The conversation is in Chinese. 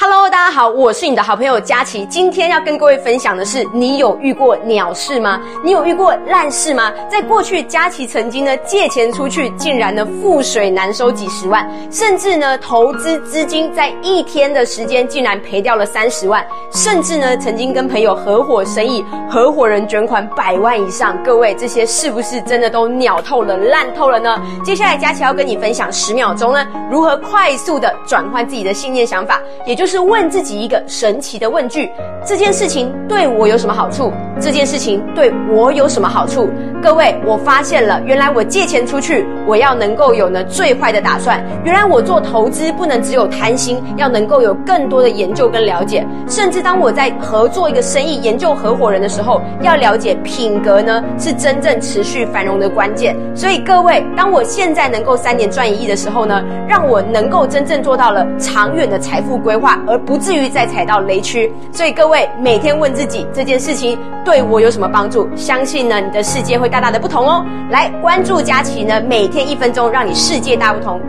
Hello，大家好，我是你的好朋友佳琪。今天要跟各位分享的是，你有遇过鸟事吗？你有遇过烂事吗？在过去，佳琪曾经呢借钱出去，竟然呢覆水难收几十万，甚至呢投资资金在一天的时间竟然赔掉了三十万，甚至呢曾经跟朋友合伙生意，合伙人卷款百万以上。各位，这些是不是真的都鸟透了、烂透了呢？接下来，佳琪要跟你分享十秒钟呢，如何快速的转换自己的信念想法，也就是。为问自己一个神奇的问句：这件事情对我有什么好处？这件事情对我有什么好处？各位，我发现了，原来我借钱出去，我要能够有呢最坏的打算。原来我做投资不能只有贪心，要能够有更多的研究跟了解。甚至当我在合作一个生意、研究合伙人的时候，要了解品格呢，是真正持续繁荣的关键。所以各位，当我现在能够三年赚一亿的时候呢，让我能够真正做到了长远的财富规划。而不至于再踩到雷区，所以各位每天问自己这件事情对我有什么帮助？相信呢，你的世界会大大的不同哦。来关注佳琪呢，每天一分钟，让你世界大不同。